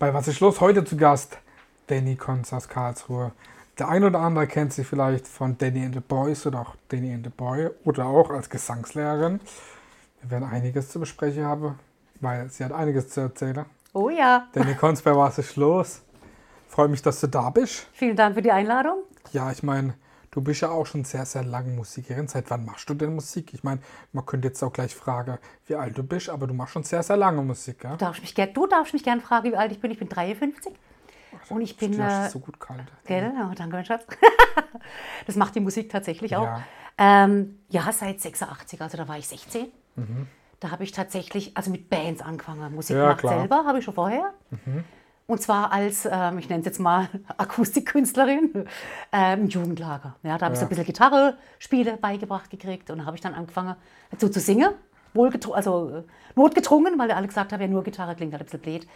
Bei Was ist los? Heute zu Gast Danny Konz aus Karlsruhe. Der ein oder andere kennt sie vielleicht von Danny and the Boys oder auch Danny and the Boy oder auch als Gesangslehrerin. Wir werden einiges zu besprechen haben, weil sie hat einiges zu erzählen. Oh ja. Danny Konz bei Was ist los? Freue mich, dass du da bist. Vielen Dank für die Einladung. Ja, ich meine, du bist ja auch schon sehr, sehr lange Musikerin. Seit wann machst du denn Musik? Ich meine, man könnte jetzt auch gleich fragen, wie alt du bist, aber du machst schon sehr, sehr lange Musik, ja? Du darfst mich, ger- du darfst mich gerne fragen, wie alt ich bin. Ich bin 53. Und ich bin. Du Äh, so gut kalt. gell? Oh, danke, mein Schatz. das macht die Musik tatsächlich auch. Ja. Ähm, ja, seit 86, also da war ich 16. Mhm. Da habe ich tatsächlich, also mit Bands angefangen. Musik Ja, gemacht klar. Mhm. selber, habe ich schon vorher. Und zwar als, ähm, ich nenne es jetzt mal Akustikkünstlerin, ähm, im Jugendlager. Ja, da habe ich so ein bisschen Gitarre-Spiele beigebracht gekriegt und da habe ich dann angefangen dazu zu singen. Also äh, notgedrungen, weil alle gesagt haben, ja, nur Gitarre klingt halt ein bisschen blöd.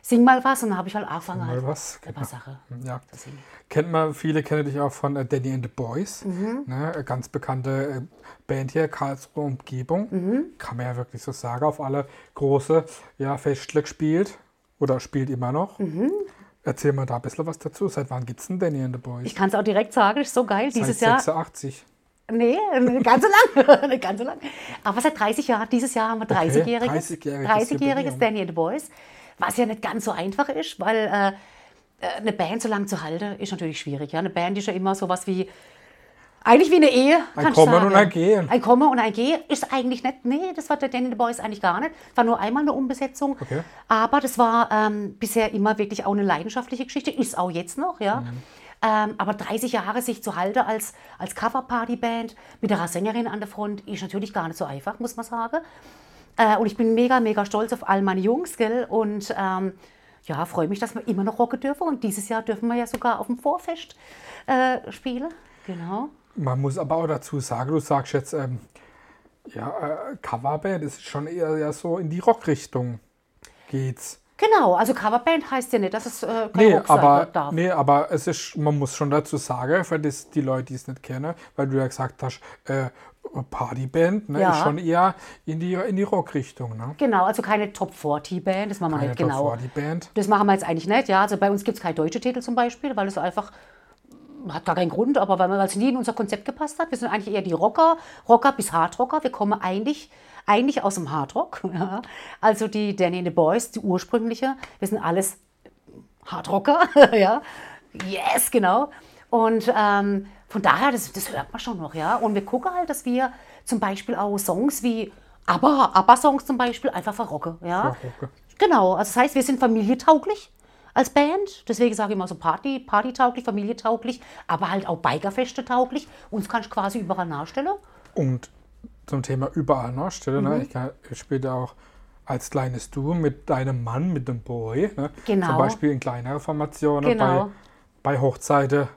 Sing mal was und dann habe ich halt angefangen. Mal halt was, Ein paar Sachen Ja. zu singen. Kennt man, viele kennen dich auch von äh, Danny and the Boys. Mhm. Ne? Ganz bekannte äh, Band hier, Karlsruhe Umgebung. Mhm. Kann man ja wirklich so sagen. Auf alle große ja, Festle gespielt oder spielt immer noch. Mhm. Erzähl mal da ein bisschen was dazu. Seit wann gibt es denn Danny and the Boys? Ich kann es auch direkt sagen, ist so geil. Dieses Seit Jahr 86. Nee, nicht ganz so lang. nicht ganz so lang. Aber seit 30 Jahren, dieses Jahr haben wir 30-jähriges 30-jähriges 30 Jubiläum. Danny and the Boys. Was ja nicht ganz so einfach ist, weil äh, äh, eine Band so lang zu halten, ist natürlich schwierig. Ja? Eine Band ist ja immer sowas wie, eigentlich wie eine Ehe, Ein Kommen und ein Gehen. Ein Kommen und ein Gehen ist eigentlich nicht, nee, das war der Danny the Boys eigentlich gar nicht. War nur einmal eine Umbesetzung. Okay. Aber das war ähm, bisher immer wirklich auch eine leidenschaftliche Geschichte, ist auch jetzt noch, ja. Mhm. Ähm, aber 30 Jahre sich zu halten als, als Cover-Party-Band mit einer Sängerin an der Front ist natürlich gar nicht so einfach, muss man sagen. Äh, und ich bin mega, mega stolz auf all meine Jungs, gell? Und ähm, ja, freue mich, dass wir immer noch rocken dürfen. Und dieses Jahr dürfen wir ja sogar auf dem Vorfest äh, spielen. Genau. Man muss aber auch dazu sagen, du sagst jetzt, ähm, ja, äh, Coverband ist schon eher ja, so in die Rockrichtung geht's. Genau, also Coverband heißt ja nicht, dass es äh, kein Nee, Rock aber, darf. nee, aber es ist, man muss schon dazu sagen, für das, die Leute, die es nicht kennen, weil du ja gesagt hast, äh, Partyband ne, Ja. ist schon eher in die, in die Rockrichtung. Ne? Genau, also keine Top 40 Band, das machen wir Keine nicht genau. Top-40-Band. Das machen wir jetzt eigentlich nicht, ja. Also bei uns gibt es keine deutsche Titel zum Beispiel, weil es einfach hat gar keinen Grund, aber weil es nie in unser Konzept gepasst hat. Wir sind eigentlich eher die Rocker, Rocker bis Hardrocker. Wir kommen eigentlich, eigentlich aus dem Hardrock. Ja. Also die Danny and the Boys, die ursprüngliche. Wir sind alles Hardrocker, ja. Yes, genau. Und ähm, von daher, das, das hört man schon noch, ja. Und wir gucken halt, dass wir zum Beispiel auch Songs wie ABBA, ABBA-Songs zum Beispiel einfach verrocken, ja. Genau, also das heißt, wir sind familietauglich als Band. Deswegen sage ich immer so Party, Partytauglich, familietauglich, aber halt auch Bikerfeste tauglich. Uns kannst du quasi überall nachstellen. Und zum Thema überall nachstellen, Mhm. ne? ich, kann- ich spiele auch als kleines Duo mit deinem Mann, mit dem Boy. Ne? Genau. Zum Beispiel in kleineren Formationen, Genau. bei, bei Hochzeiten,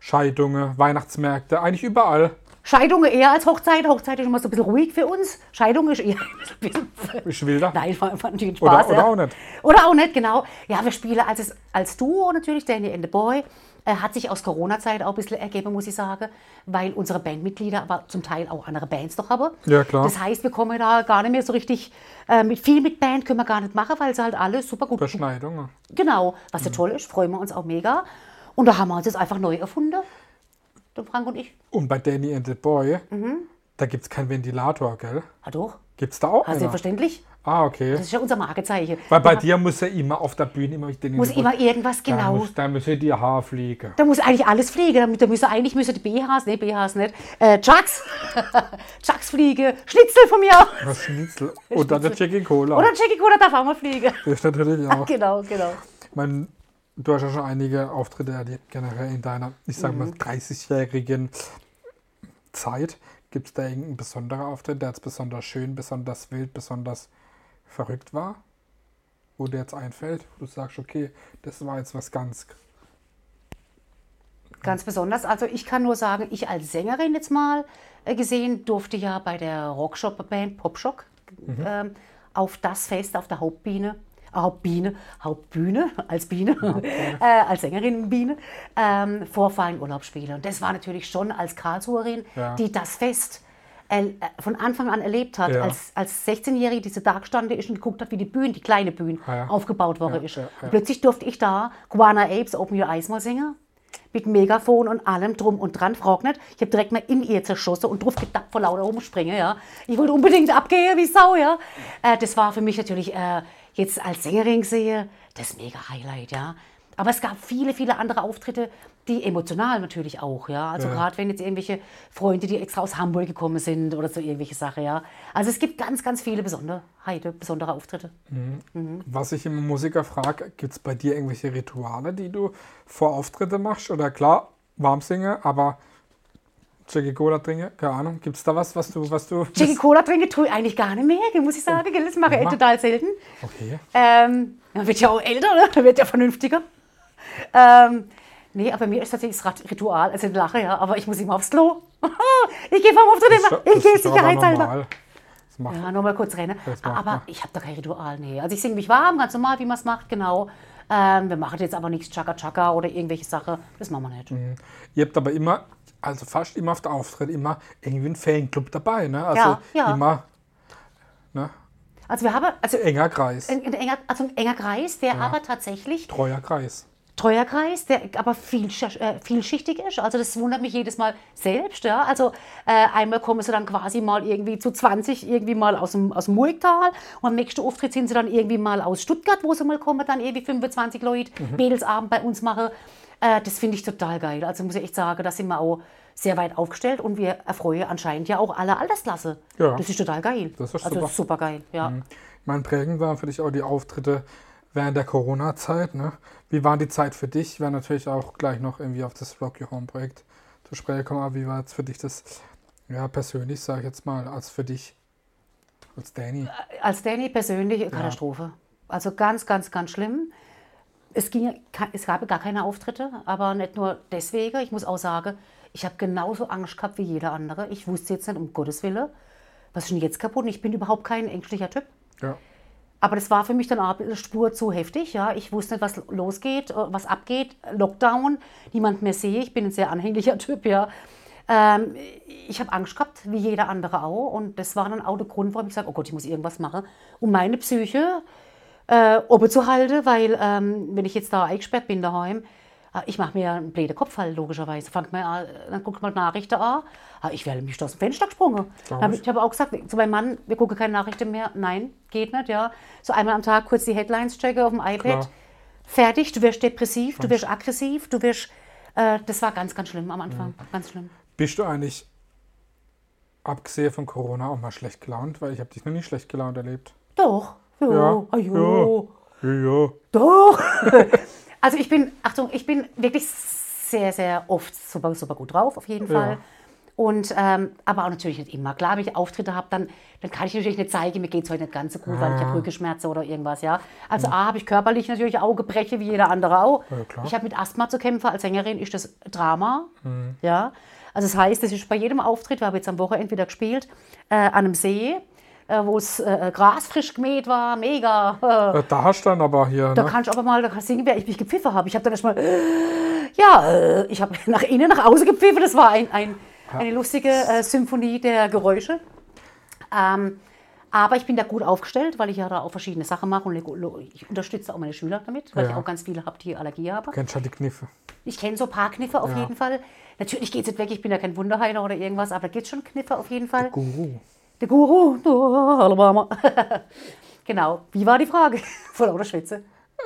Scheidungen, Weihnachtsmärkte, eigentlich überall. Scheidung eher als Hochzeit. Hochzeit ist immer so ein bisschen ruhig für uns. Scheidung ist eher ein bisschen. Ich will da. Nein, war war natürlich ein Oder- Spaß. oder ja. auch nicht. Oder auch nicht, genau. Ja, wir spielen als, als Duo natürlich, Danny and the Boy. Äh, hat sich aus Corona-Zeit auch ein bisschen ergeben, muss ich sagen, weil unsere Bandmitglieder aber zum Teil auch andere Bands noch haben. Ja, klar. Das heißt, wir kommen da gar nicht mehr so richtig, äh, mit viel mit Band können wir gar nicht machen, weil sie halt alle super gut Überschneidungen. Genau, was ja Mhm. toll ist, freuen wir uns auch mega. Und da haben wir uns jetzt einfach neu erfunden, der Frank und ich. Und bei Danny and the Boy, Mhm. da gibt es keinen Ventilator, gell? Ah doch, Gibt es da auch einen? selbstverständlich. Ah, okay. Das ist ja unser Markezeichen. Weil bei Da dir muss ja immer auf der Bühne immer Danny muss immer irgendwas Da, genau. muss, da müssen die Haare fliegen. Da muss eigentlich alles fliegen. Da, da müssen eigentlich müssen die BHs, nee, BHs nicht, äh, Chucks, Chucks fliegen, Schnitzel von mir. Was Schnitzel. Oder der Jackie Cola. Oder Jackie Cola darf auch mal fliegen. Das ist natürlich auch. Genau, genau. Ich meine, du hast ja schon einige Auftritte erlebt, generell in deiner, ich sag Mhm. mal, 30-jährigen Zeit. Gibt es da irgendeinen besonderen Auftritt, der jetzt besonders schön, besonders wild, besonders verrückt war? Wo dir jetzt einfällt, wo du sagst, okay, das war jetzt was ganz. Ganz besonders. Also ich kann nur sagen, ich als Sängerin jetzt mal äh, gesehen, durfte ja bei der Rockshop-Band Popshock ähm, auf das Fest auf der Hauptbiene, Hauptbiene, Hauptbühne als Biene, äh, als Sängerin Biene, ähm, vorfallen Urlaub spielen. Und das war natürlich schon als Karlsruherin, Ja. die das Fest äh, von Anfang an erlebt hat, Ja. als, als 16-Jährige diese da gestanden ist und geguckt hat, wie die Bühne, die kleine Bühne, ja. aufgebaut worden Ja, ist. Und plötzlich durfte ich da Guana Apes Open Your Eyes mal singen. Mit Megafon und allem drum und dran, frag nicht. Ich habe direkt mal in ihr zerschossen und drauf gedacht vor lauter rumspringen, ja. Ich wollte unbedingt abgehen wie Sau, ja. Äh, das war für mich natürlich äh, jetzt als Sängerin sehe, das mega Highlight, ja. Aber es gab viele, viele andere Auftritte, die emotional natürlich auch, ja. Also Ja. gerade wenn jetzt irgendwelche Freunde, die extra aus Hamburg gekommen sind oder so irgendwelche Sachen, ja. Also es gibt ganz, ganz viele Besonderheiten, besondere Auftritte. Was ich immer Musiker frage, gibt es bei dir irgendwelche Rituale, die du vor Auftritte machst? Oder klar, warm singen, aber Jackie Cola trinken, keine Ahnung. Gibt es da was, was du, was du. Jackie Cola trinke tue ich eigentlich gar nicht mehr, muss ich sagen. gell. Das mache ich total selten. Okay. Ähm, man wird ja auch älter, ne? man wird ja vernünftiger. Ähm, nee, aber mir ist tatsächlich das Ritual, also ich lache ja, aber ich muss immer aufs Klo. ich gehe vom Auftritt immer, ich gehe sicherheitshalber. macht Ja, nur mal kurz rennen. Aber man. ich habe da kein Ritual, nee. Also ich singe mich warm, ganz normal, wie man es macht, genau. Ähm, wir machen jetzt aber nichts Chaka Chaka oder irgendwelche Sachen. Das machen wir nicht. Ihr habt aber immer, also fast immer auf der Auftritt, immer irgendwie einen Fanclub dabei, ne? Also Ja, ja. immer ne? Also wir haben also enger Kreis, ein, ein, enger, also ein enger Kreis, der aber tatsächlich treuer Kreis. treuer Kreis, der aber viel, äh, vielschichtig ist. Also das wundert mich jedes Mal selbst. Ja? Also äh, einmal kommen sie dann quasi mal irgendwie zu 20 irgendwie mal aus dem, aus dem Murgtal und am nächsten Auftritt sind sie dann irgendwie mal aus Stuttgart, wo sie mal kommen, dann irgendwie 25 Leute Mädelsabend bei uns machen. Äh, das finde ich total geil. Also muss ich echt sagen, da sind wir auch sehr weit aufgestellt und wir erfreuen anscheinend ja auch alle Altersklasse. Ja. Das ist total geil. Das ist also super. super geil, ja. Mein prägend waren für dich auch die Auftritte während der Corona-Zeit. Ne? Wie war die Zeit für dich? Wir werden natürlich auch gleich noch irgendwie auf das Rock Your Home Projekt zu sprechen kommen. Aber wie war jetzt für dich das, ja, persönlich, sage ich jetzt mal, als für dich, als Danny? als Danny persönlich Katastrophe. Also ganz, ganz, ganz schlimm. Es, ging, es gab gar keine Auftritte, aber nicht nur deswegen. Ich muss auch sagen, ich habe genauso Angst gehabt wie jeder andere. Ich wusste jetzt nicht, um Gottes Willen, was ist denn jetzt kaputt? Ich bin überhaupt kein ängstlicher Typ. Ja. Aber das war für mich dann auch eine Spur zu heftig. Ja. Ich wusste nicht, was losgeht, äh, was abgeht. Lockdown, niemand mehr sehe. Ich bin ein sehr anhänglicher Typ. Ja. Ähm, ich habe Angst gehabt, wie jeder andere auch. Und das war dann auch der Grund, warum ich sage, oh Gott, ich muss irgendwas machen, um meine Psyche äh, oben zu halten. Weil ähm, wenn ich jetzt da eingesperrt bin daheim, äh, ich mache mir einen blöden Kopf halt, logischerweise. Fangt mal an, dann guckt mal Nachrichten an. Ah, Ich werde mich aus dem Fenster gesprungen. Hab ich. ich habe auch gesagt, zu meinem Mann, wir gucken keine Nachrichten mehr. Nein, geht nicht, ja. So einmal am Tag kurz die Headlines checken auf dem iPad. Klar. Fertig, du wirst depressiv, du wirst aggressiv, du wirst. Äh, das war ganz, ganz schlimm am Anfang. Mhm. Ganz schlimm. Bist du eigentlich, abgesehen von Corona, auch mal schlecht gelaunt? Weil ich habe dich noch nie schlecht gelaunt erlebt. Doch. Jo, Ja, ah, jo. Ja, ja. Doch. also ich bin, Achtung, ich bin wirklich sehr, sehr oft super, super gut drauf, auf jeden Ja. Fall. Und, ähm, aber auch natürlich nicht immer. Klar, wenn ich Auftritte habe, dann, dann kann ich natürlich nicht zeigen, mir geht es heute nicht ganz so gut, weil ich Ah. habe Rückenschmerzen oder irgendwas, ja. Also A, habe ich körperlich natürlich auch Gebreche, wie jeder andere auch. Ja. Ich habe mit Asthma zu kämpfen. Als Sängerin ist das Drama, Mhm. ja. Also das heißt, das ist bei jedem Auftritt, wir haben jetzt am Wochenende wieder gespielt, äh, an einem See, wo es äh, Gras frisch gemäht war, mega. Äh, Äh, Da hast du dann aber hier, da ne? kann ich aber mal da ich singen, wer ich mich gepfiffen habe. Ich habe dann erstmal, ja, äh, ich habe nach innen, nach außen gepfiffen. Das war ein, ein, eine lustige äh, Symphonie der Geräusche. Ähm, aber ich bin da gut aufgestellt, weil ich ja da auch verschiedene Sachen mache und ich unterstütze auch meine Schüler damit, weil ich Ja. auch ganz viele habe, die Allergie haben. Kennst halt die Kniffe. Ich kenne so ein paar Kniffe auf Ja. jeden Fall. Natürlich geht es nicht weg, ich bin ja kein Wunderheiler oder irgendwas, aber da gibt es schon Kniffe auf jeden Fall. Guru. Der Guru, Alabama. genau, wie war die Frage? Voll lauter Schwitze.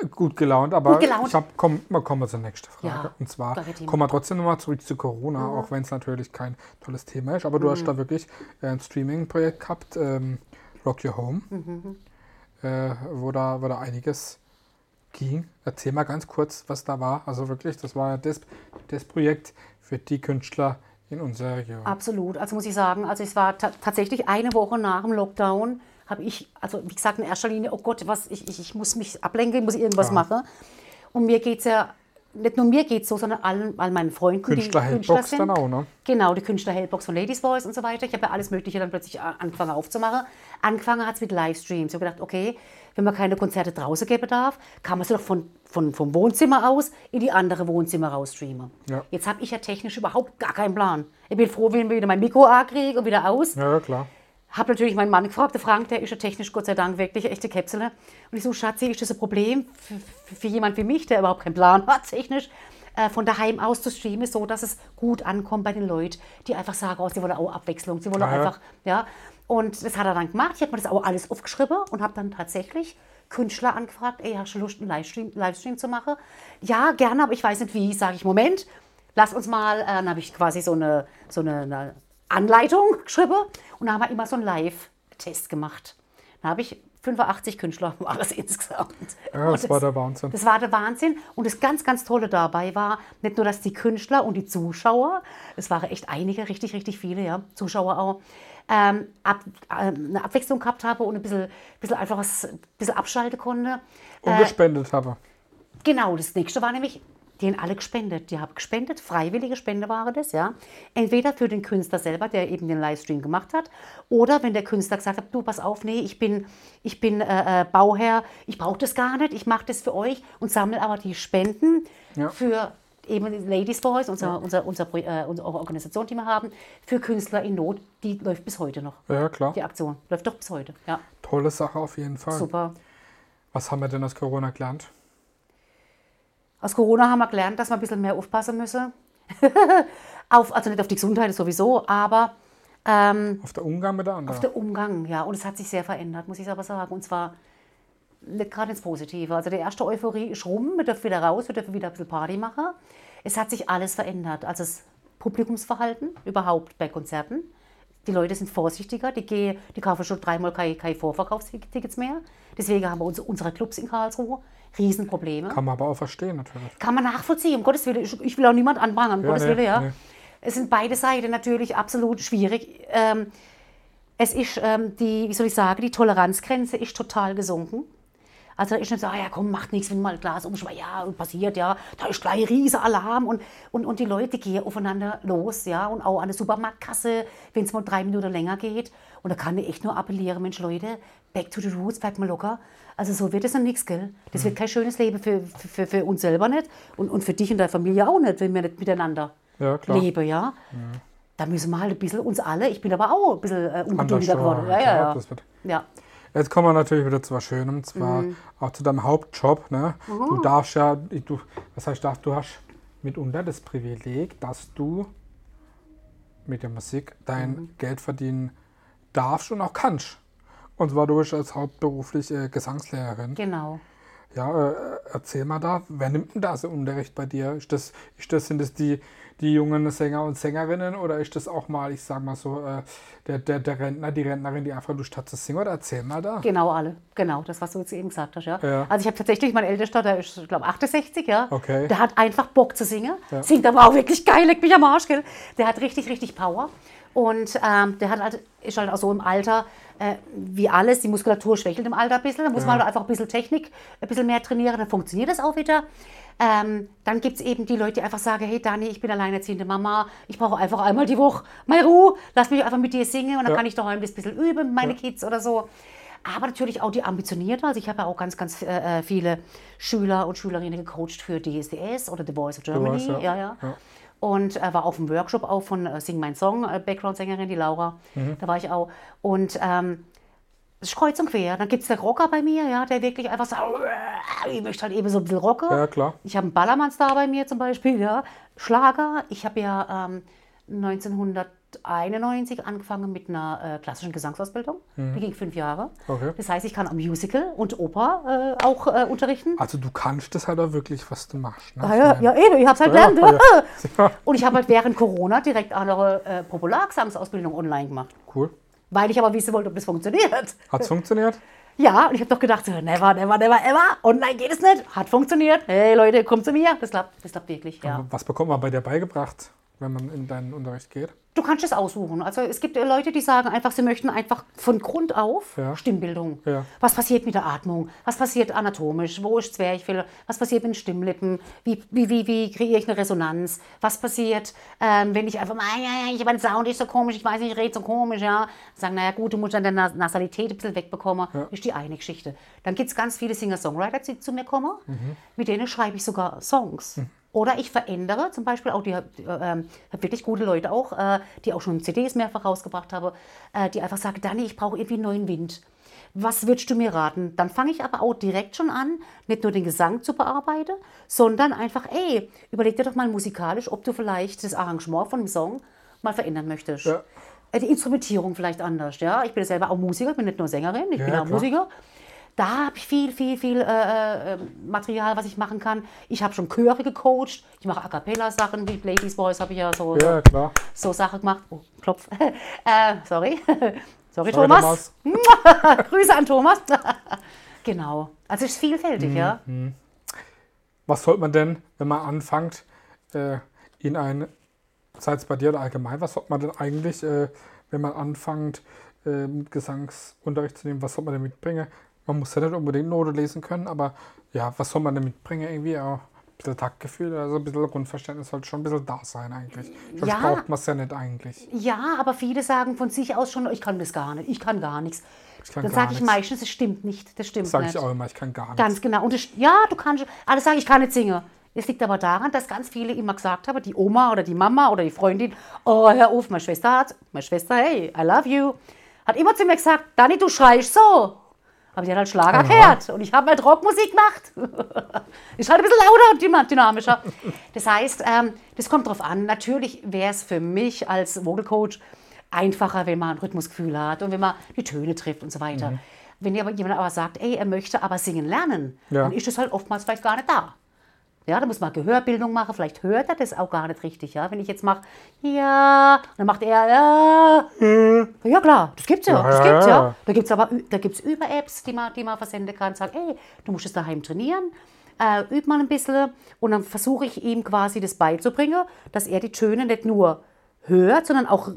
Gut gelaunt, aber Gut gelaunt. ich hab, komm, wir kommen zur nächsten Frage. Ja, Und zwar kommen wir trotzdem nochmal zurück zu Corona, auch wenn es natürlich kein tolles Thema ist. Aber du Mhm. hast da wirklich äh, ein Streaming-Projekt gehabt, ähm, Rock Your Home, Mhm. äh, wo, da, wo da einiges ging. Erzähl mal ganz kurz, was da war. Also wirklich, das war ja das, das Projekt für die Künstler in unserer Region. Absolut. Also muss ich sagen, also es war ta tatsächlich eine Woche nach dem Lockdown, habe ich, also wie gesagt, in erster Linie, oh Gott, was, ich, ich, ich muss mich ablenken, ich muss irgendwas Ja. machen. Und mir geht es ja nicht nur mir geht es so, sondern allen, all meinen Freunden, Künstler die Künstler sind. dann auch, ne? Genau, die Künstler Helpbox von Ladies Voice und so weiter. Ich habe ja alles Mögliche dann plötzlich a- angefangen aufzumachen. Angefangen hat es mit Livestreams. Ich habe gedacht, okay, wenn man keine Konzerte draußen geben darf, kann man sie doch von, von, vom Wohnzimmer aus in die andere Wohnzimmer rausstreamen. Ja. Jetzt habe ich ja technisch überhaupt gar keinen Plan. Ich bin froh, wenn ich wieder mein Mikro ankriege und wieder aus. Ja, klar. Habe natürlich meinen Mann gefragt, der Frank, der ist ja technisch Gott sei Dank wirklich echte Käpsele. Und ich so, Schatzi, ist das ein Problem für, für jemand wie mich, der überhaupt keinen Plan hat, technisch, äh, von daheim aus zu streamen, so dass es gut ankommt bei den Leuten, die einfach sagen, oh, sie wollen auch Abwechslung, sie wollen ja. einfach, ja. Und das hat er dann gemacht. Ich habe mir das auch alles aufgeschrieben und habe dann tatsächlich Künstler angefragt, ey, hast du Lust, einen Livestream, Livestream zu machen? Ja, gerne, aber ich weiß nicht wie. Sage ich, Moment, lass uns mal, äh, dann habe ich quasi so eine, so eine, eine Anleitung geschrieben und dann haben wir immer so einen Live-Test gemacht. Da habe ich 85 Künstler war es insgesamt. Ja, das Und war der Wahnsinn. Das war der Wahnsinn. Und das ganz, ganz Tolle dabei war, nicht nur, dass die Künstler und die Zuschauer, es waren echt einige, richtig, richtig viele, ja, Zuschauer auch, ähm, ab, ähm, eine Abwechslung gehabt habe und ein bisschen, bisschen einfach was, bisschen abschalten konnte. Und gespendet habe. Genau, das nächste war nämlich, die haben alle gespendet. Die haben gespendet, freiwillige Spende war das, ja. Entweder für den Künstler selber, der eben den Livestream gemacht hat, oder wenn der Künstler gesagt hat, du, pass auf, nee, ich bin, ich bin äh, äh, Bauherr, ich brauche das gar nicht, ich mache das für euch und sammle aber die Spenden Ja. für eben die Ladies Voice, unser, unser, unser, Pro- äh, unsere Organisation, die wir haben, für Künstler in Not, die läuft bis heute noch. Ja, klar. Die Aktion läuft doch bis heute, ja. Tolle Sache auf jeden Fall. Super. Was haben wir denn aus Corona gelernt? Aus Corona haben wir gelernt, dass wir ein bisschen mehr aufpassen müssen. auf, also nicht auf die Gesundheit sowieso, aber ähm, Auf der Umgang mit der anderen. auf den Umgang, ja. Und es hat sich sehr verändert, muss ich aber sagen. Und zwar nicht gerade ins Positive. Also die erste Euphorie ist rum, wir dürfen wieder raus, wir dürfen wieder ein bisschen Party machen. Es hat sich alles verändert. Also das Publikumsverhalten überhaupt bei Konzerten. Die Leute sind vorsichtiger, die, gehen, die kaufen schon dreimal keine, keine Vorverkaufstickets mehr. Deswegen haben wir uns, unsere Clubs in Karlsruhe Riesenprobleme. Kann man aber auch verstehen, natürlich. Kann man nachvollziehen, um Gottes Willen. Ich, will auch niemand anprangern, um Ja, Gottes nee, Willen, ja. nee. Es sind beide Seiten natürlich absolut schwierig. Ähm, es ist ähm, die, wie soll ich sagen, die Toleranzgrenze ist total gesunken. Also da ist nicht so, ah ja komm, macht nichts, wenn mal ein Glas umschmeißt, ja, passiert, ja, da ist gleich riesen Alarm und, und, und die Leute gehen aufeinander los, ja, und auch an der Supermarktkasse, wenn es mal drei Minuten länger geht. Und da kann ich echt nur appellieren, Mensch, Leute, back to the roots, bleibt mal locker. Also so wird es dann nichts, gell? Das wird kein schönes Leben für, für, für, uns selber nicht und, und für dich und deine Familie auch nicht, wenn wir nicht miteinander Ja, leben, ja. Da müssen wir halt ein bisschen, uns alle, ich bin aber auch ein bisschen äh, ungeduldiger geworden. ja, Ja, ja, ja. ja. Jetzt kommen wir natürlich wieder zu was Schönem, und zwar Mhm. auch zu deinem Hauptjob. Ne? Du darfst ja, du, was heißt darfst, du hast mitunter das Privileg, dass du mit der Musik dein Mhm. Geld verdienen darfst und auch kannst. Und zwar du bist als hauptberuflich äh, Gesangslehrerin. Genau. Ja, äh, erzähl mal da, wer nimmt denn da so Unterricht bei dir? Ist das, ist das, sind das die, die jungen Sänger und Sängerinnen oder ist das auch mal, ich sag mal so, äh, der, der, der Rentner, die Rentnerin, die einfach Lust hat zu singen? Oder erzähl mal da. Genau alle. Genau, das, was du jetzt eben gesagt hast. Ja. Ja. Also ich habe tatsächlich, mein Ältester, der ist, ich glaube, 68, ja. Okay. Der hat einfach Bock zu singen. Ja. Singt aber auch wirklich geil, leck mich am Arsch, gell. Der hat richtig, richtig Power. Und ähm, der hat halt, ist halt auch so im Alter, äh, wie alles, die Muskulatur schwächelt im Alter ein bisschen. Da muss man halt einfach ein bisschen Technik, ein bisschen mehr trainieren, dann funktioniert das auch wieder. Ähm, dann gibt es eben die Leute, die einfach sagen, hey Dani, ich bin alleinerziehende Mama, ich brauche einfach einmal die Woche meine Ruhe, lass mich einfach mit dir singen und dann Ja. kann ich daheim das ein bisschen üben meine Kids oder so. Aber natürlich auch die Ambitionierte. Also ich habe ja auch ganz, ganz äh, viele Schüler und Schülerinnen gecoacht für DSDS oder The Voice of Germany. Voice, ja. ja. Und äh, war auf dem Workshop auch von äh, Sing Mein Song, äh, Background-Sängerin, die Laura. Da war ich auch. Und ähm, es ist kreuz und quer. Dann gibt es den Rocker bei mir, ja, der wirklich einfach sagt, ich möchte halt eben so ein bisschen rocken. Ja, klar. Ich habe einen Ballermann-Star bei mir zum Beispiel, ja. Schlager. Ich habe ja ähm, 1991 angefangen mit einer äh, klassischen Gesangsausbildung. Die ging fünf Jahre. Mhm. Okay. Das heißt, ich kann am Musical und Oper äh, auch äh, unterrichten. Also du kannst das halt auch wirklich, was du machst. Ne? Ah, ja, ja, eben, ich habe es halt gelernt. ja. Ja. Und ich habe halt während Corona direkt eine äh, Populargesangsausbildung online gemacht. Cool. Weil ich aber wissen wollte, ob das funktioniert. Hat es funktioniert? Ja, und ich habe doch gedacht, never, never, never, ever. Online geht es nicht. Hat funktioniert. Hey Leute, kommt zu mir. Das klappt, das klappt wirklich, ja. Was bekommt man bei dir beigebracht? Wenn man in deinen Unterricht geht? Du kannst es aussuchen. Also es gibt äh, Leute, die sagen einfach, sie möchten einfach von Grund auf Ja. Stimmbildung. Ja. Was passiert mit der Atmung? Was passiert anatomisch? Wo ist Zwerchfell? Was passiert mit den Stimmlippen? Wie, wie, wie, wie kreiere ich eine Resonanz? Was passiert, ähm, wenn ich einfach mal, "Ah, ja, ja, ich mein Sound ist so komisch, ich weiß nicht, ich rede so komisch, ja. Sagen, naja gut, du musst dann deine Nas- Nasalität ein bisschen wegbekommen. Ist die eine Geschichte. Dann gibt es ganz viele Singer-Songwriter, die zu mir kommen. Mit denen schreibe ich sogar Songs. Oder ich verändere zum Beispiel auch, die äh, ähm, hab wirklich gute Leute auch, äh, die auch schon CDs mehrfach rausgebracht haben, äh, die einfach sagen, Dani, ich brauche irgendwie einen neuen Wind. Was würdest du mir raten? Dann fange ich aber auch direkt schon an, nicht nur den Gesang zu bearbeiten, sondern einfach, ey, überleg dir doch mal musikalisch, ob du vielleicht das Arrangement von dem Song mal verändern möchtest. Ja. Äh, Die Instrumentierung vielleicht anders. Ja? Ich bin ja selber auch Musiker, ich bin nicht nur Sängerin, ich Ja, bin auch klar. Musiker. Da habe ich viel, viel, viel äh, äh, Material, was ich machen kann. Ich habe schon Chöre gecoacht. Ich mache A Cappella-Sachen, wie Ladies Voice habe ich ja so, Ja, klar. so Sachen gemacht. Oh, Klopf. äh, sorry. sorry, Sorry, Thomas. Grüße an Thomas. genau. Also es ist vielfältig, Mhm. ja. Was sollte man denn, wenn man anfängt, äh, in ein, sei es bei dir oder allgemein, was sollte man denn eigentlich, äh, wenn man anfängt, äh, Gesangsunterricht zu nehmen, was sollte man denn mitbringen? Man muss ja nicht unbedingt Note lesen können, aber ja, was soll man denn mitbringen? Irgendwie auch ein bisschen Taktgefühl, also ein bisschen Grundverständnis sollte schon ein bisschen da sein eigentlich. Sonst Ja. braucht man es ja nicht eigentlich. Ja, aber viele sagen von sich aus schon, ich kann das gar nicht, ich kann gar nichts. Ich kann Dann sage ich meistens, es stimmt nicht, das stimmt Sage nicht. ich auch immer, ich kann gar nichts. Ganz genau. Und das, ja, du kannst, alle sagen, ich kann nicht singen. Es liegt aber daran, dass ganz viele immer gesagt haben, die Oma oder die Mama oder die Freundin, oh, hör auf, meine Schwester hat, meine Schwester, hey, I love you, hat immer zu mir gesagt, Dani, du schreist so. Aber die hat halt Schlager gehört und ich habe halt Rockmusik gemacht. ist halt ein bisschen lauter und dynamischer. Das heißt, ähm, das kommt drauf an. Natürlich wäre es für mich als Vocal Coach einfacher, wenn man ein Rhythmusgefühl hat und wenn man die Töne trifft und so weiter. Mhm. Wenn aber jemand aber sagt, ey, er möchte aber singen lernen, Ja. dann ist das halt oftmals vielleicht gar nicht da. Ja, da muss man Gehörbildung machen, vielleicht hört er das auch gar nicht richtig. Ja? Wenn ich jetzt mache, ja, dann macht er, ja. Ja klar, das gibt's ja, Ja, das gibt's ja. Da gibt's aber ü- da gibt's Über-Apps, die man, die man versenden kann. Sagen, ey, du musst es daheim trainieren, äh, üb mal ein bisschen. Und dann versuche ich ihm quasi das beizubringen, dass er die Töne nicht nur hört, sondern auch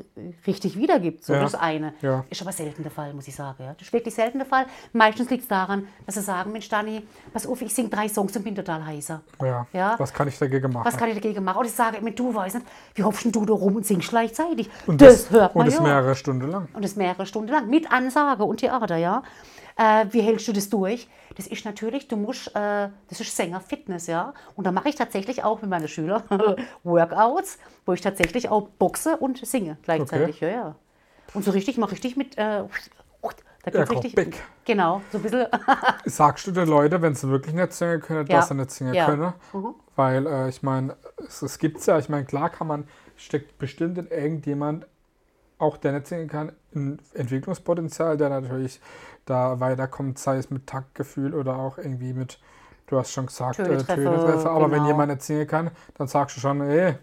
richtig wiedergibt. So Ja. das eine. Ja. Ist aber selten der Fall, muss ich sagen. Ja. Das ist wirklich selten der Fall. Meistens liegt es daran, dass sie sagen, Mensch, Dani, pass auf, ich singe drei Songs und bin total heiser. Ja. Ja. Was kann ich dagegen machen? Was kann ich dagegen machen? Und ich sage, immer, du weißt nicht, wie hopfst du da rum und singst gleichzeitig? und das, hört man Und das mehrere Stunden lang. Und das mehrere Stunden lang, mit Ansage und Theater, ja. Äh, wie hältst du das durch? Das ist natürlich, du musst, äh, das ist Sänger-Fitness, ja. Und da mache ich tatsächlich auch mit meinen Schülern Workouts, wo ich tatsächlich auch boxe und singe gleichzeitig, ja, ja. Und so richtig, mache richtig mit, äh, da geht's richtig, Aerobic. genau, so ein bisschen, Sagst du den Leuten, wenn sie wirklich nicht singen können, Ja. dass sie nicht singen Ja. können? Mhm. Weil äh, ich meine, es, es gibt ja, ich meine, klar kann man, steckt bestimmt in irgendjemand, auch der nicht singen kann, ein Entwicklungspotenzial, der natürlich da weiterkommt, sei es mit Taktgefühl oder auch irgendwie mit, du hast schon gesagt, äh, Tönetreffer, Tönetreffer. Aber wenn genau. jemand nicht singen kann, dann sagst du schon, ey,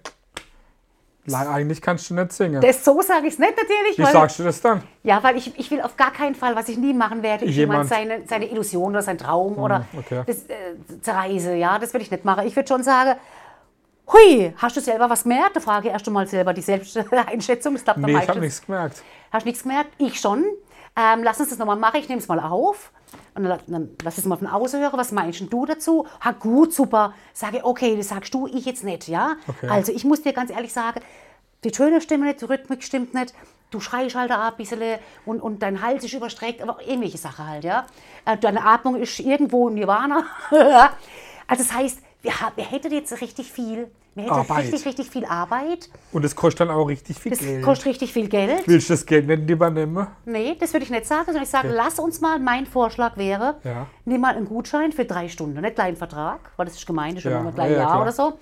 eigentlich kannst du nicht singen. das, so sage ich es nicht natürlich, Wie sagst du das dann? ja, weil ich, ich will auf gar keinen Fall, was ich nie machen werde, Jemand- jemand seine, seine Illusion oder sein Traum oder okay. das, äh, zerreiße, ja, das würde ich nicht machen. Ich würde schon sagen, hui, hast du selber was gemerkt? Da frage ich erst einmal selber die Selbsteinschätzung. Das klappt am Nee, ich habe nichts gemerkt. Hast du nichts gemerkt? Ich schon. Ähm, lass uns das nochmal machen. Ich nehme es mal auf. Und dann, dann lass es mal von außen hören. Was meinst du dazu? Ha, gut, super. Sage, okay, das sagst du, ich jetzt nicht, ja? Okay. Also ich muss dir ganz ehrlich sagen, die Töne stimmen nicht, die Rhythmik stimmt nicht. Du schreist halt da ein bisschen und, und dein Hals ist überstreckt, aber irgendwelche Sachen halt, ja? Äh, Deine Atmung ist irgendwo im Nirvana. also das heißt, wir, haben- wir hätten jetzt richtig viel, wir hätten Arbeit. richtig, richtig viel Arbeit. Und es kostet dann auch richtig viel Das Geld. kostet richtig viel Geld. Willst du das Geld nicht übernehmen? Nee, das würde ich nicht sagen, sondern ich sage, lass uns mal, mein Vorschlag wäre, Ja. nimm mal einen Gutschein für drei Stunden, nicht gleich einen Vertrag, weil das ist gemein, das ist Ja, ja, immer gleich ja, ein Jahr oder so.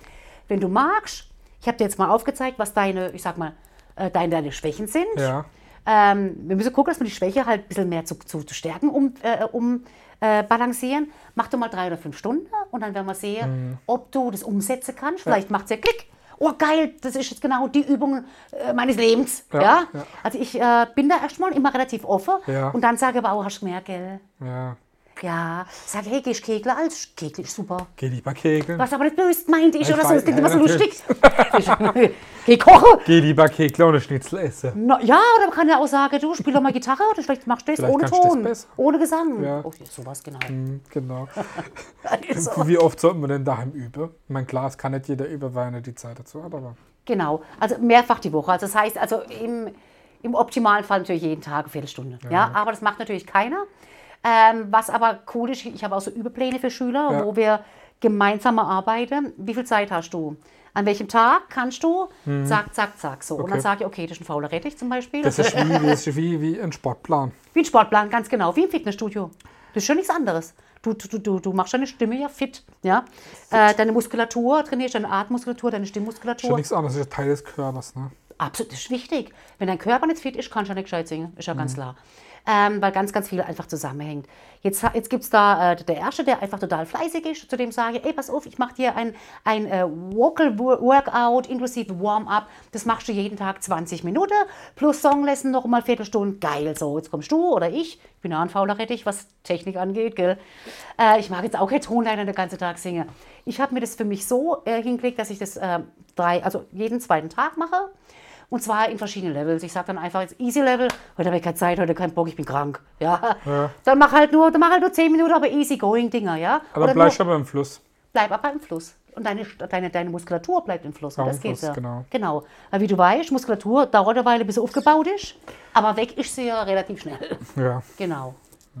Wenn du magst, ich habe dir jetzt mal aufgezeigt, was deine, ich sag mal, äh, deine, deine Schwächen sind. Ja. Ähm, wir müssen gucken, dass wir die Schwäche halt ein bisschen mehr zu, zu, zu stärken, um, äh, um äh, balancieren. Mach du mal drei oder fünf Stunden und dann werden wir sehen, Mhm. ob du das umsetzen kannst. Vielleicht macht es ja Klick. Oh geil, das ist jetzt genau die Übung äh, meines Lebens. Ja, Ja, ja. Also ich äh, bin da erstmal immer relativ offen Ja. und dann sage ich aber auch, hast du mehr, gell? Ja. Ja, sag, hey, gehst Kegler als? Kegel ist super. Geh lieber kegeln. Was aber nicht böse meint ich Ich oder so, weiß, das klingt ja, immer so lustig. Geh kochen. Geh lieber kegeln und Schnitzel essen. Na, ja, oder man kann ja auch sagen, du spiel doch mal Gitarre, oder vielleicht machst du das ohne das Ton, besser. ohne Gesang. Ja. Oh, ja, sowas genau. Hm, Genau. So. Wie oft sollten wir denn daheim üben? Mein klar, es kann nicht jeder üben, weil er nicht die Zeit dazu hat, aber Genau, also mehrfach die Woche. Also das heißt, also im, im optimalen Fall natürlich jeden Tag eine Viertelstunde. Ja, aber das macht natürlich keiner. Ähm, was aber cool ist, ich habe auch so Übepläne für Schüler, Ja. wo wir gemeinsam arbeiten. Wie viel Zeit hast du? An welchem Tag kannst du? Zack, zack, zack. So. Und dann Mhm. Okay. sage ich, okay, das ist ein fauler Rettich zum Beispiel. das ist wie, das ist wie, wie ein Sportplan. Wie ein Sportplan, ganz genau, wie im Fitnessstudio. Das ist schon nichts anderes. Du, du, du, du machst deine Stimme ja fit. Ja? Äh, deine Muskulatur, trainierst deine Atemmuskulatur, deine Schon Stimmmuskulatur. nichts anderes, das ist Teil des Körpers. Ne? Absolut, das ist wichtig. Wenn dein Körper nicht fit ist, kannst du ja nicht gescheit singen. Ist ja ganz Mhm. klar. Ähm, weil ganz, ganz viel einfach zusammenhängt. Jetzt, jetzt gibt es da äh, der Erste, der einfach total fleißig ist. Zu dem sage ich, ey, pass auf, ich mache dir ein, ein äh, Vocal Wo- Workout inklusive Warm-up. Das machst du jeden Tag 20 Minuten plus Songlesson noch mal Viertelstunde. Geil, so, jetzt kommst du oder ich. Ich bin auch ein fauler Rettich, was Technik angeht, gell. Äh, ich mag jetzt auch kein Tonleiter den ganzen Tag singen. Ich habe mir das für mich so äh, hingelegt, dass ich das äh, drei, also jeden zweiten Tag mache. Und zwar in verschiedenen Levels. Ich sage dann einfach jetzt Easy Level, heute habe ich keine Zeit, heute keinen Bock, ich bin krank. Ja. Ja. Dann mach halt nur, dann mach halt nur 10 Minuten, aber easy going Dinger, ja. Aber Oder bleibst nur, aber im Fluss. bleib aber im Fluss. Und deine, deine, deine Muskulatur bleibt im Fluss. Und Auch das geht ja. genau. genau. Weil wie du weißt, Muskulatur dauert eine Weile, bis sie aufgebaut ist. Aber weg ist sie ja relativ schnell. Ja. Genau. Äh,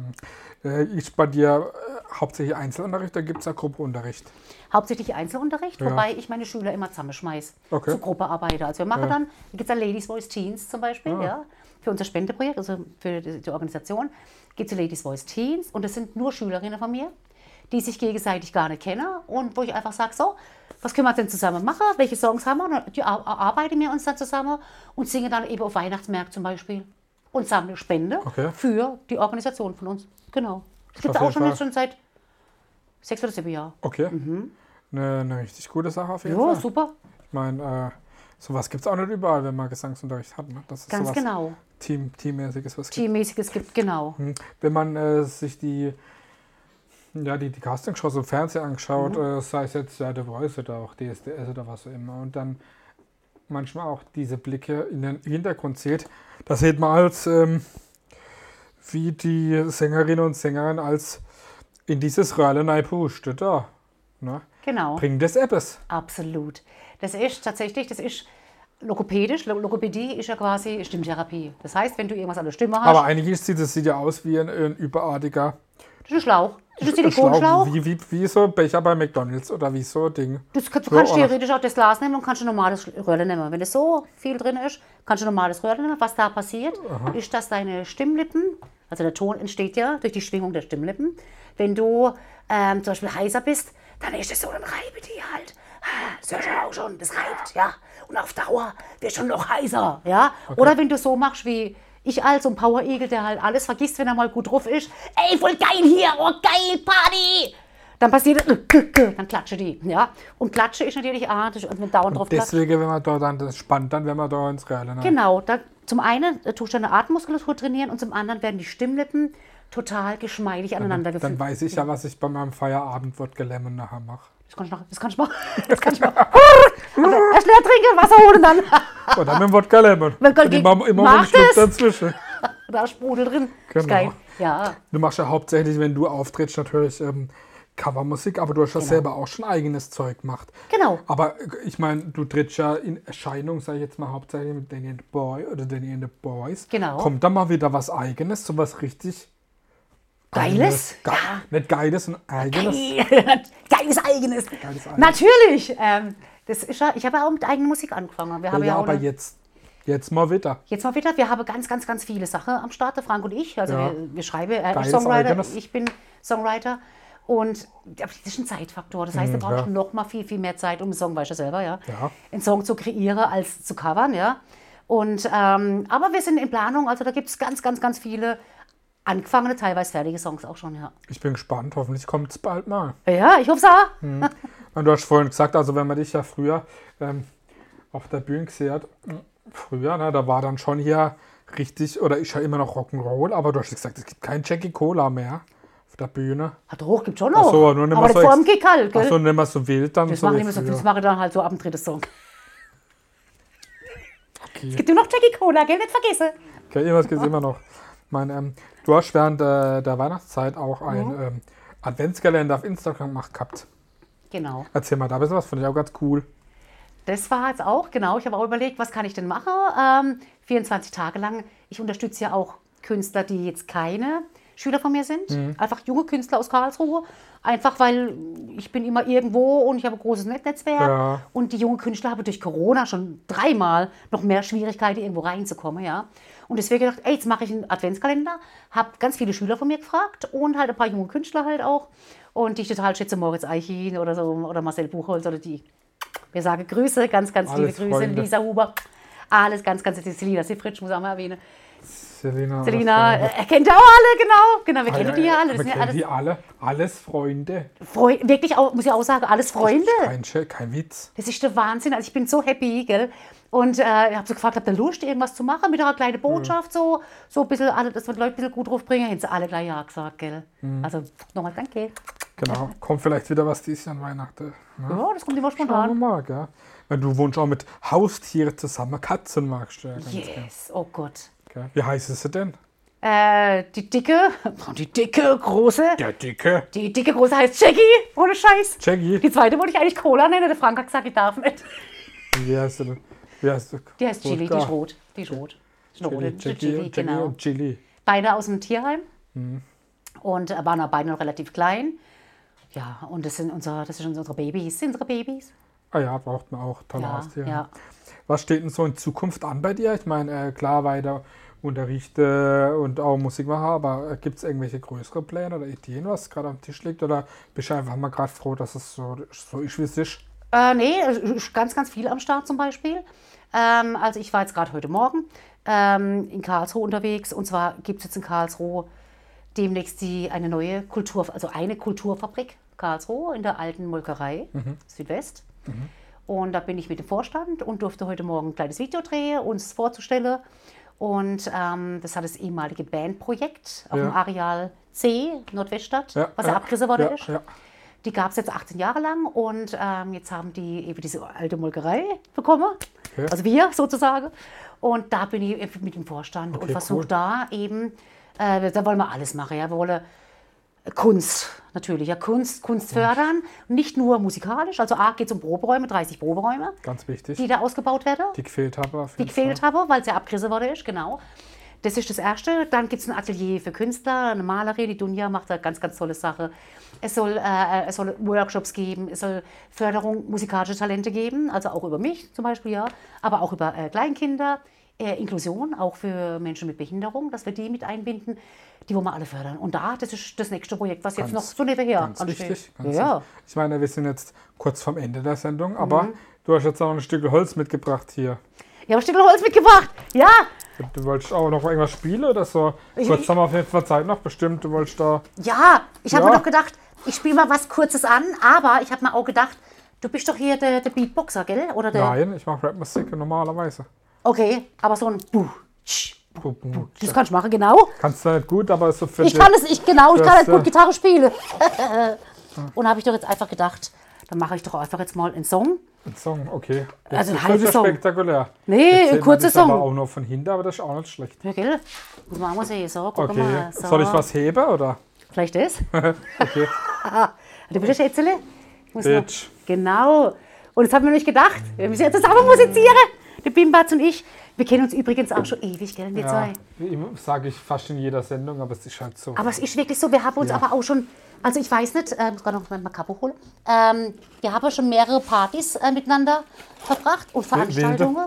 Ist bei dir äh, hauptsächlich Einzelunterricht, da gibt es ja Gruppeunterricht. Hauptsächlich Einzelunterricht, Ja. wobei ich meine Schüler immer zusammenschmeiße. Okay. Zu Gruppearbeiter. Also wir machen Ja. dann, da gibt es ja Ladies Voice Teens zum Beispiel, Ah. ja, für unser Spendeprojekt, also für die, die Organisation, gibt es Ladies Voice Teens und das sind nur Schülerinnen von mir, die sich gegenseitig gar nicht kennen und wo ich einfach sage, so, was können wir denn zusammen machen, welche Songs haben wir, und die ar- arbeiten wir uns dann zusammen und singen dann eben auf Weihnachtsmärkten zum Beispiel und sammeln Spende Okay. für die Organisation von uns. Genau. Das gibt es auch schon, jetzt schon seit sechs oder sieben Jahren. Okay. Eine, eine richtig gute Sache auf jeden Mhm. Ja, Fall. super. Ich meine, äh, sowas gibt es auch nicht überall, wenn man Gesangsunterricht hat. Ne? Das ist Ganz genau. Team, Teammäßiges, was gibt. Teammäßiges gibt, genau. Hm. Wenn man äh, sich die, ja, die, die Castingshows im Fernsehen angeschaut, Mhm. äh, sei es jetzt ja, The Voice oder auch DSDS oder was auch immer, und dann manchmal auch diese Blicke in den Hintergrund sieht, da sieht man als, ähm, wie die Sängerinnen und Sänger als in dieses Röhrle pusht, da. Ne? Genau, Bringt das etwas. absolut. Das ist tatsächlich, das ist logopädisch. Lo- Logopädie ist ja quasi Stimmtherapie. Das heißt, wenn du irgendwas an der Stimme hast, Aber eigentlich sieht es sieht ja aus wie ein, ein überartiger das ist ein Schlauch. Das ist Silikonschlauch. wie, wie, wie so ein Becher bei McDonalds oder wie so ein Ding. Du Ja, kannst theoretisch auch das Glas nehmen und kannst ein normales Röhrle nehmen. Wenn das so viel drin ist, kannst du ein normales Röhrle nehmen. Was da passiert, ist, dass deine Stimmlippen, also der Ton entsteht ja durch die Schwingung der Stimmlippen. Wenn du ähm, zum Beispiel heiser bist, dann ist es so, dann reibe die halt. Das hörst du auch schon, das reibt, ja. Und auf Dauer wird schon noch heiser, ja. Oder wenn du so machst wie ich als so ein Power-Egel, der halt alles vergisst, wenn er mal gut drauf ist. Ey, voll geil hier, oh geil, Party! Dann passiert, dann klatsche die, ja. Und Klatsche ist natürlich, das- und wenn dauernd drauf klatscht. Deswegen, wenn man da dann das spannt, dann wenn man da ins Reale. Ne? Genau, da, zum einen äh, tust du deine Atemmuskulatur trainieren und zum anderen werden die Stimmlippen total geschmeidig aneinander Dann gefügt. weiß ich ja, was ich bei meinem Feierabend Gelämme nachher mache. Das kann ich noch, das kann ich machen. Das kann ich machen. Also erst leer trinken, Wasser holen dann. Oder mit dem Wodka Lemon. Wodka Und immer immer Mach einen Schluck das! dazwischen. Da ist Sprudel drin. Ist Genau. geil. Ja, Du machst ja hauptsächlich, wenn du auftrittst, natürlich ähm, Covermusik, aber du hast ja selber auch schon eigenes Zeug gemacht. genau. Aber äh, ich meine, du trittst ja in Erscheinung, sage ich jetzt mal, hauptsächlich mit Danny and the Boy oder Danny and the Boys. Genau. Kommt da mal wieder was Eigenes, so was richtig Geiles? Ge Ja. Nicht Geiles, sondern Eigenes. Geiles eigenes. Geiles Eigenes. Natürlich. Ähm, das ist ja, ich habe ja auch mit eigener Musik angefangen. Wir haben Ja, ja, aber jetzt, jetzt mal wieder. Jetzt mal wieder, wir haben ganz, ganz, ganz viele Sachen am Start, der Frank und ich. Also Ja. wir, wir schreiben, er Geiles ist Songwriter, Eigenes. ich bin Songwriter. Und ja, das ist ein Zeitfaktor. Das heißt, du Mhm, brauchst ja. noch mal viel, viel mehr Zeit, um einen Song, weißt du selber, ja, Ja. einen Song zu kreieren, als zu covern, ja. Und, ähm, aber wir sind in Planung, also da gibt es ganz, ganz, ganz viele angefangene, teilweise fertige Songs auch schon, ja. Ich bin gespannt, hoffentlich kommt es bald mal. Ja, ich hoffe es auch. Und du hast vorhin gesagt, also wenn man dich ja früher ähm, auf der Bühne gesehen hat, mh, früher, ne, da war dann schon hier richtig, oder ich ja immer noch Rock'n'Roll, aber du hast gesagt, es gibt kein Jackie Cola mehr. auf der Bühne. Hat hoch gibt schon noch. Ach so, nur nicht aber so vor dem Kick halt, gell? Ach so, nicht mehr so wild dann. das so mache ich so, das mache ich dann halt so ab dem dritten Song. Okay. Es gibt nur noch Jackie Cola, gell? Nicht vergessen. Okay, irgendwas gibt es immer noch. Mein, ähm, du hast während äh, der Weihnachtszeit auch einen ähm, Adventskalender auf Instagram gemacht gehabt. Genau. Erzähl mal da ein bisschen was, finde ich auch ganz cool. Das war jetzt auch, genau. Ich habe auch überlegt, was kann ich denn machen? Ähm, 24 Tage lang. Ich unterstütze ja auch Künstler, die jetzt keine Schüler von mir sind. Mhm. Einfach junge Künstler aus Karlsruhe. Einfach weil ich bin immer irgendwo und ich habe ein großes Netzwerk. Ja. Und die jungen Künstler haben durch Corona schon dreimal noch mehr Schwierigkeiten, irgendwo reinzukommen. Ja. Und deswegen gedacht, ey, jetzt mache ich einen Adventskalender. Habe ganz viele Schüler von mir gefragt und halt ein paar junge Künstler halt auch. Und die ich total schätze, Moritz Eichin oder so oder Marcel Buchholz oder die. Wir sagen Grüße, ganz, ganz Alles liebe Grüße, Freunde. Lisa Huber. Alles ganz, ganz liebe Selina Sifritsch, muss ich auch mal erwähnen. Selina. Selina, äh, kennt ihr auch alle, genau. Genau, wir Freunde. kennen die ja alle. Wir ja kennen alles die alle. Alles Freunde. Freu wirklich, auch, muss ich auch sagen, alles Freunde. Kein, kein Witz. Das ist der Wahnsinn. Also ich bin so happy, gell? Und äh, ich habe so gefragt, habt ihr Lust, irgendwas zu machen mit einer kleinen Botschaft, so, so ein bisschen, alle, dass wir die Leute ein bisschen gut drauf bringen? Hätten sie alle gleich ja gesagt, gell? Also nochmal danke. Genau. Kommt vielleicht wieder was dieses Jahr an Weihnachten. Ne? Ja, das kommt immer Schauen wir spontan. mal, gell? Weil du wohnst auch mit Haustieren zusammen. Katzen magst du ja. Yes, oh Gott. Gell? Wie heißt sie denn? Äh, die dicke, die dicke, große, Der Dicke. die dicke, große heißt Jackie, ohne Scheiß. Jackie. Die zweite wollte ich eigentlich Cola nennen, der Frank hat gesagt, ich darf nicht. Wie heißt sie denn? Wie heißt sie? Die heißt Chili, die ist rot. Die ist rot. Die ist. Chili, Chili, Jackie genau. und Chili. Beide aus dem Tierheim. Mhm. Und äh, waren auch beide noch relativ klein. Ja, und das sind unsere, das sind unsere Babys. Sind unsere Babys? Ah ja, braucht man auch. Tolle Ja, Haustiere. ja. Was steht denn so in Zukunft an bei dir? Ich meine, äh, klar, weiter unterrichte und auch Musik machen, aber gibt es irgendwelche größere Pläne oder Ideen, was gerade am Tisch liegt? Oder bist du einfach mal gerade froh, dass es so, so ist, wie es ist? Äh, nee, ganz, ganz viel am Start zum Beispiel. Ähm, also ich war jetzt gerade heute Morgen ähm, in Karlsruhe unterwegs. Und zwar gibt es jetzt in Karlsruhe demnächst die, eine neue Kultur, also eine Kulturfabrik Karlsruhe in der alten Molkerei Südwest. Und da bin ich mit dem Vorstand und durfte heute Morgen ein kleines Video drehen, uns vorzustellen. Und ähm, das hat das ehemalige Bandprojekt auf Ja. dem Areal C, Nordweststadt, Ja, was ja, abgerissen worden ist. Die gab es jetzt 18 Jahre lang und ähm, jetzt haben die eben diese alte Molkerei bekommen. Also wir sozusagen. Und da bin ich mit dem Vorstand und Okay, versuche cool. da eben, äh, da wollen wir alles machen. Ja. Wir wollen Kunst natürlich, ja, Kunst, Kunst fördern. Nicht nur musikalisch, also A geht es um Proberäume, 30 Proberäume, Ganz wichtig. die da ausgebaut werden Die gefehlt habe. Die gefehlt habe, weil es ja abgerissen worden ist, genau. Das ist das Erste. Dann gibt es ein Atelier für Künstler, eine Malerin, die Dunja macht da ganz, ganz tolle Sache. Es soll, äh, es soll Workshops geben, es soll Förderung musikalischer Talente geben, also auch über mich zum Beispiel, ja, aber auch über äh, Kleinkinder, äh, Inklusion, auch für Menschen mit Behinderung, dass wir die mit einbinden, die wollen wir alle fördern. Und da, das ist das nächste Projekt, was jetzt Ganz- noch so nebenher Ganz ansteht. wichtig. Ganz ja. wichtig. Ich meine, wir sind jetzt kurz vorm Ende der Sendung, aber Mhm. du hast jetzt auch ein Stück Holz mitgebracht hier. Ich habe ein Stück Holz mitgebracht. Ja, Du wolltest auch noch irgendwas spielen oder so? Ich- Kurz haben wir auf jeden Fall Zeit noch bestimmt. Du wolltest da. Ja, ich habe Ja. mir doch gedacht, ich spiele mal was Kurzes an, aber ich habe mir auch gedacht, du bist doch hier der, der Beatboxer, gell? Oder der, Nein, ich mache Rapmusik normalerweise. Okay, aber so ein Buh, tsch, Bu- bu- das kann ich machen, genau. Kannst du nicht gut, aber so für Ich kann es, ich genau, ich Das, kann halt gut äh, Gitarre spielen. Und da habe ich doch jetzt einfach gedacht, dann mache ich doch einfach jetzt mal einen Song. Ein Song, okay. Das Also ein ist halber Song. spektakulär. Nee, ein kurzer das aber Song. auch noch von hinten, aber das ist auch nicht schlecht. Ja, gell? Muss man auch mal sehen. So, guck Okay. mal. So. Soll ich was heben oder? Vielleicht das? Okay. Du bist ein Schätzele? Noch- Bitch. Genau. Und jetzt haben wir nicht gedacht, wir müssen jetzt zusammen musizieren. Der Bimbatz und ich. Wir kennen uns übrigens auch schon ewig, gell, wir Ja, zwei. sage ich fast in jeder Sendung, aber es ist halt so. Aber es ist wirklich so, wir haben uns Ja. aber auch schon, also ich weiß nicht, äh, muss gerade noch mein Macabo holen. Ähm, wir haben schon mehrere Partys äh, miteinander verbracht und Veranstaltungen,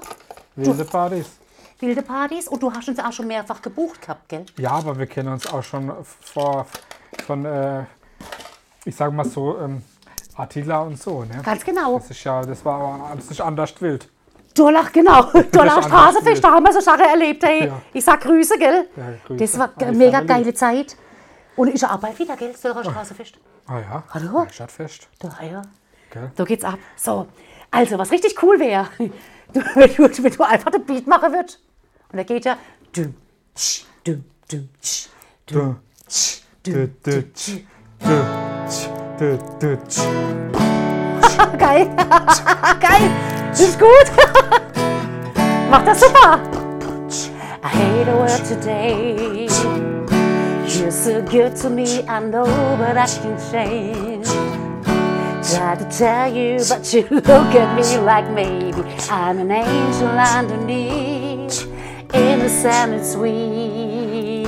Wilde Partys. wilde Partys. Und du hast uns auch schon mehrfach gebucht gehabt, gell? Ja, aber wir kennen uns auch schon vor, von, äh, ich sage mal so, ähm, Attila und so. Ne? Ganz genau. Das ist ja, das war aber das ist anders wild. Durlach, genau. Durlach wild. da haben wir so Sachen erlebt, hey. Ja. Ich sag Grüße, gell? Ja, Grüße Das war die mega geile Zeit. Und auch bald wieder, gell? Das Straßenfest. Ah ja, Hallo? Stadtfest. Da, ja. Gell? So geht's ab. So, also, was richtig cool wäre, wenn, du, wenn du einfach den Beat machen würdest. Und da geht ja. Dum, tsch, dum, dum, tsch, Dum, tsch, dü, dü, tsch, dü, tsch, dü, dü, tsch. Geil. Geil. Ist gut. Macht das super. I hate the world today. You're so good to me, I know, but I can't change. Try to tell you, but you look at me like maybe I'm an angel underneath, innocent and sweet.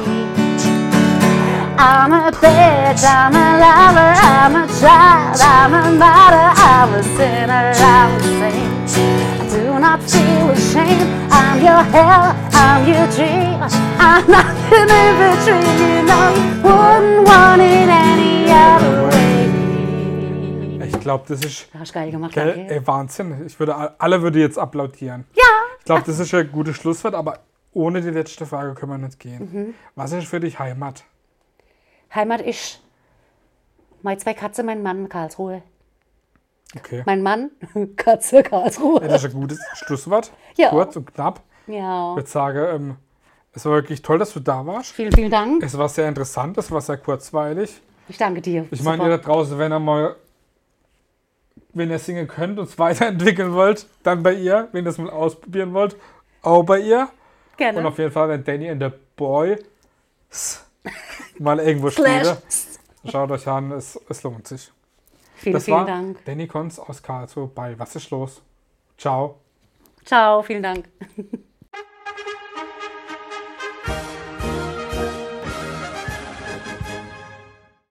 I'm a bitch, I'm a lover, I'm a child, I'm a mother, I'm a sinner, I'm a saint. Do not feel ashamed. I'm your hell, I'm your dream. I'm nothing in between. You know, wouldn't want it any other way. Ich glaube, das ist Hast du geil gemacht, gell, danke. ey, Wahnsinn. Ich würde, alle würde jetzt applaudieren. Ja, Ich glaube, das ist ein gutes Schlusswort, aber ohne die letzte Frage können wir nicht gehen. Mhm. Was ist für dich Heimat? Heimat ist meine zwei Katze, mein Mann, Karlsruhe. Okay. Mein Mann, Katze, Karlsruhe. Das ist ein gutes Schlusswort. Ja. Kurz und knapp. Ja, Ich würde sagen, ähm, es war wirklich toll, dass du da warst. vielen, vielen Dank. Es war sehr interessant, es war sehr kurzweilig. Ich danke dir. Ich meine, ihr da draußen, wenn ihr mal, wenn ihr singen könnt und es weiterentwickeln wollt, dann bei ihr. Wenn ihr es mal ausprobieren wollt, auch bei ihr. Und Gerne. auf jeden Fall, wenn Danny and the Boy mal irgendwo spiele, schaut euch an, es, es lohnt sich. Vielen, Das vielen war Dank. Danny Konz aus Karlsruhe bei Was ist los? Ciao. Ciao, vielen Dank.